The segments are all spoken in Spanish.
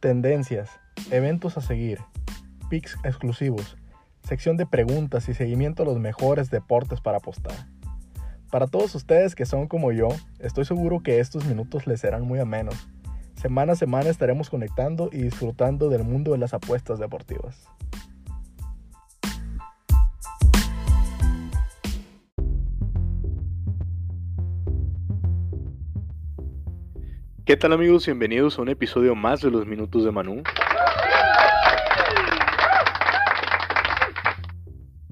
tendencias, eventos a seguir, picks exclusivos, sección de preguntas y seguimiento a los mejores deportes para apostar. Para todos ustedes que son como yo, estoy seguro que estos minutos les serán muy amenos. Semana a semana estaremos conectando y disfrutando del mundo de las apuestas deportivas. ¿Qué tal amigos? Bienvenidos a un episodio más de los Minutos de Manu.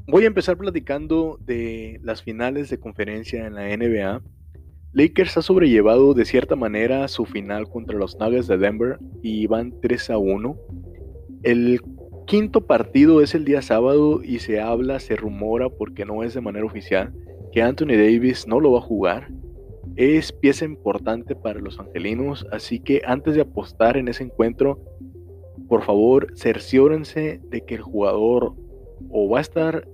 Voy a empezar platicando de las finales de conferencia en la NBA. Lakers ha sobrellevado de cierta manera su final contra los Nuggets de Denver y van 3 a 1. El quinto partido es el día sábado y se habla, se rumora, porque no es de manera oficial, que Anthony Davis no lo va a jugar es pieza importante para los angelinos, así que antes de apostar en ese encuentro, por favor, cerciórense de que el jugador o va a estar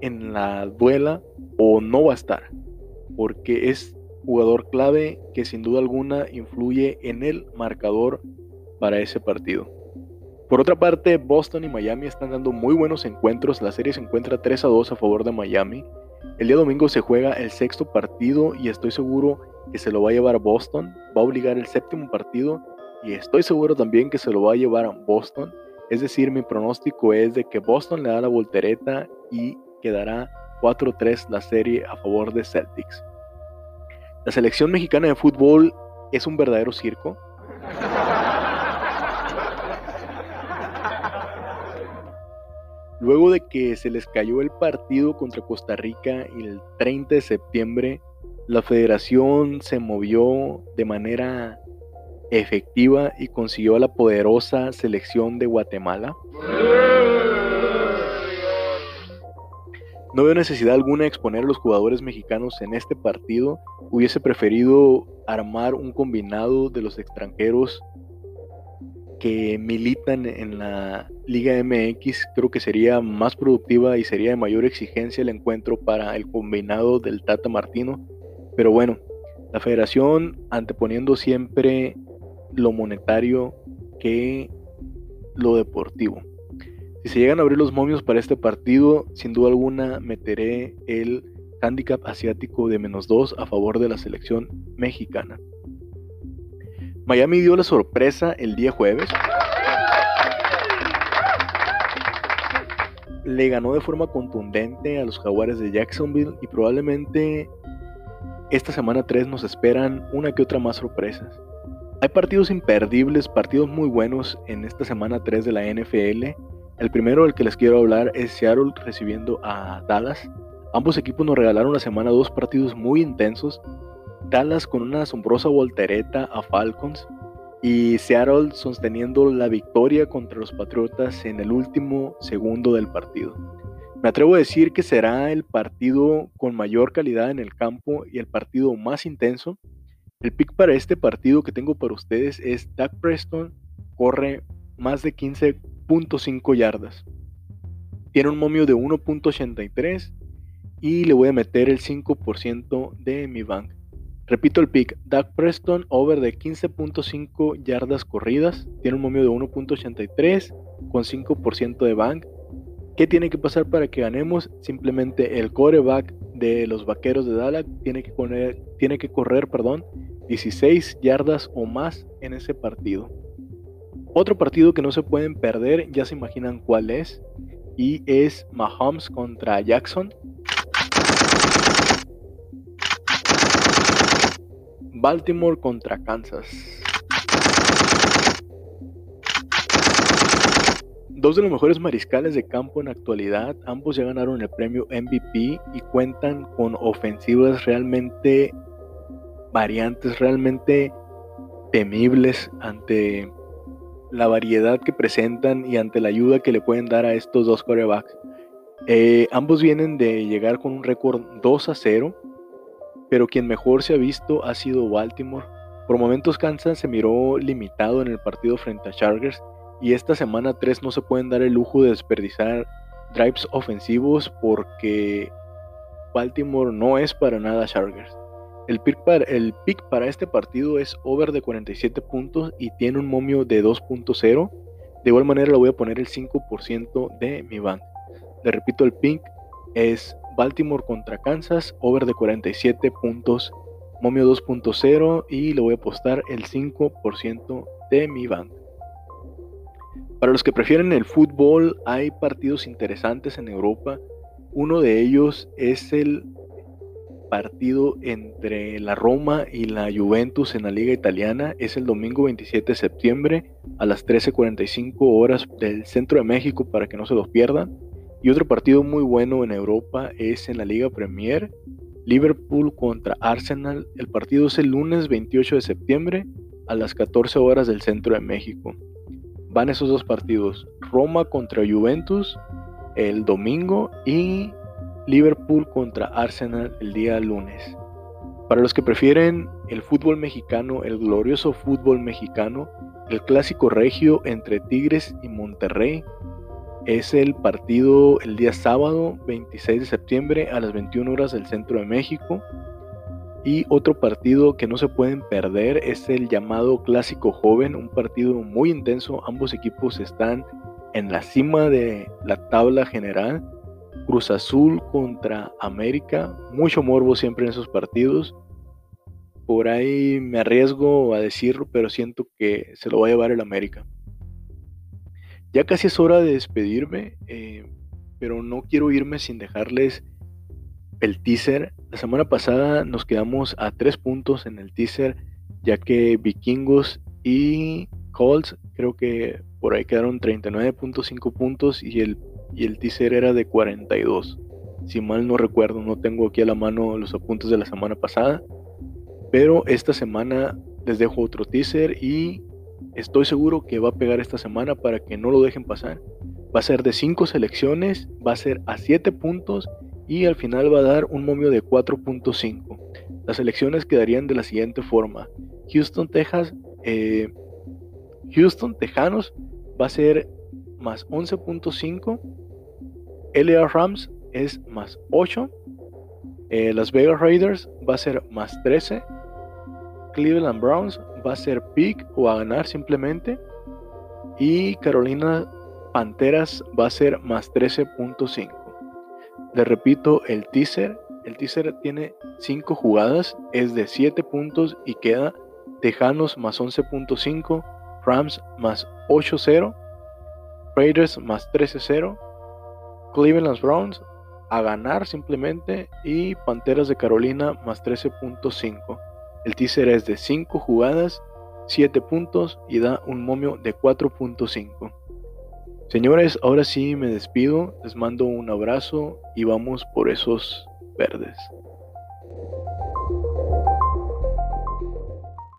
en la duela o no va a estar, porque es jugador clave que sin duda alguna influye en el marcador para ese partido. Por otra parte, Boston y Miami están dando muy buenos encuentros. La serie se encuentra 3 a 2 a favor de Miami. El día domingo se juega el sexto partido y estoy seguro que se lo va a llevar Boston. Va a obligar el séptimo partido y estoy seguro también que se lo va a llevar Boston. Es decir, mi pronóstico es de que Boston le da la voltereta y quedará 4-3 la serie a favor de Celtics. La selección mexicana de fútbol es un verdadero circo. Luego de que se les cayó el partido contra Costa Rica el 30 de septiembre, la federación se movió de manera efectiva y consiguió a la poderosa selección de Guatemala. No veo necesidad alguna de exponer a los jugadores mexicanos en este partido. Hubiese preferido armar un combinado de los extranjeros que militan en la Liga MX, creo que sería más productiva y sería de mayor exigencia el encuentro para el combinado del Tata Martino. Pero bueno, la federación anteponiendo siempre lo monetario que lo deportivo. Si se llegan a abrir los momios para este partido, sin duda alguna meteré el handicap asiático de menos 2 a favor de la selección mexicana. Miami dio la sorpresa el día jueves. Le ganó de forma contundente a los jaguares de Jacksonville y probablemente esta semana 3 nos esperan una que otra más sorpresas. Hay partidos imperdibles, partidos muy buenos en esta semana 3 de la NFL. El primero del que les quiero hablar es Seattle recibiendo a Dallas. Ambos equipos nos regalaron la semana dos partidos muy intensos Dallas con una asombrosa voltereta a Falcons y Seattle sosteniendo la victoria contra los Patriotas en el último segundo del partido. Me atrevo a decir que será el partido con mayor calidad en el campo y el partido más intenso. El pick para este partido que tengo para ustedes es Dak Preston corre más de 15.5 yardas. Tiene un momio de 1.83 y le voy a meter el 5% de mi bank. Repito el pick, Doug Preston over de 15.5 yardas corridas, tiene un momio de 1.83 con 5% de bank. ¿Qué tiene que pasar para que ganemos? Simplemente el coreback de los vaqueros de Dallas tiene que, tiene que correr perdón, 16 yardas o más en ese partido. Otro partido que no se pueden perder, ya se imaginan cuál es, y es Mahomes contra Jackson. Baltimore contra Kansas. Dos de los mejores mariscales de campo en actualidad, ambos ya ganaron el premio MVP y cuentan con ofensivas realmente variantes, realmente temibles ante la variedad que presentan y ante la ayuda que le pueden dar a estos dos corebacks. Eh, ambos vienen de llegar con un récord 2 a 0 pero quien mejor se ha visto ha sido Baltimore. Por momentos Kansas se miró limitado en el partido frente a Chargers y esta semana 3 no se pueden dar el lujo de desperdiciar drives ofensivos porque Baltimore no es para nada Chargers. El pick, para, este partido es over de 47 puntos y tiene un momio de 2.0. De igual manera le voy a poner el 5% de mi bank. Le repito, el pick es Baltimore contra Kansas, over de 47 puntos, momio 2.0 y le voy a apostar el 5% de mi bank. Para los que prefieren el fútbol, hay partidos interesantes en Europa. Uno de ellos es el partido entre la Roma y la Juventus en la Liga Italiana. Es el domingo 27 de septiembre a las 13:45 horas del centro de México para que no se los pierdan. Y otro partido muy bueno en Europa es en la Liga Premier. Liverpool contra Arsenal. El partido es el lunes 28 de septiembre a las 14 horas del centro de México van esos dos partidos. Roma contra Juventus el domingo y Liverpool contra Arsenal el día lunes. Para los que prefieren el fútbol mexicano, el glorioso fútbol mexicano, el clásico regio entre Tigres y Monterrey es el partido el día sábado 26 de septiembre a las 21 horas del centro de México. Y otro partido que no se pueden perder es el llamado Clásico Joven, un partido muy intenso. Ambos equipos están en la cima de la tabla general. Cruz Azul contra América, mucho morbo siempre en esos partidos. Por ahí me arriesgo a decirlo, pero siento que se lo va a llevar el América. Ya casi es hora de despedirme, eh, pero no quiero irme sin dejarles el teaser. La semana pasada nos quedamos a tres puntos en el teaser, ya que Vikingos y Colts creo que por ahí quedaron 39.5 puntos y el, y el teaser era de 42. Si mal no recuerdo, no tengo aquí a la mano los apuntes de la semana pasada. Pero esta semana les dejo otro teaser y estoy seguro que va a pegar esta semana para que no lo dejen pasar. Va a ser de 5 selecciones, va a ser a 7 puntos y al final va a dar un momio de 4.5. Las elecciones quedarían de la siguiente forma. Houston, Texas, eh, Houston, Tejanos va a ser más 11.5. LA Rams es más 8. Eh, Las Vegas Raiders va a ser más 13. Cleveland Browns va a ser pick o a ganar simplemente. Y Carolina Panteras va a ser más 13.5. Le repito el teaser. El teaser tiene 5 jugadas, es de 7 puntos y queda Tejanos más 11.5, Rams más 8-0, Raiders más 13-0, Cleveland Browns a ganar simplemente y Panteras de Carolina más 13.5. El teaser es de 5 jugadas, 7 puntos y da un momio de 4.5. Señores, ahora sí me despido, les mando un abrazo y vamos por esos verdes.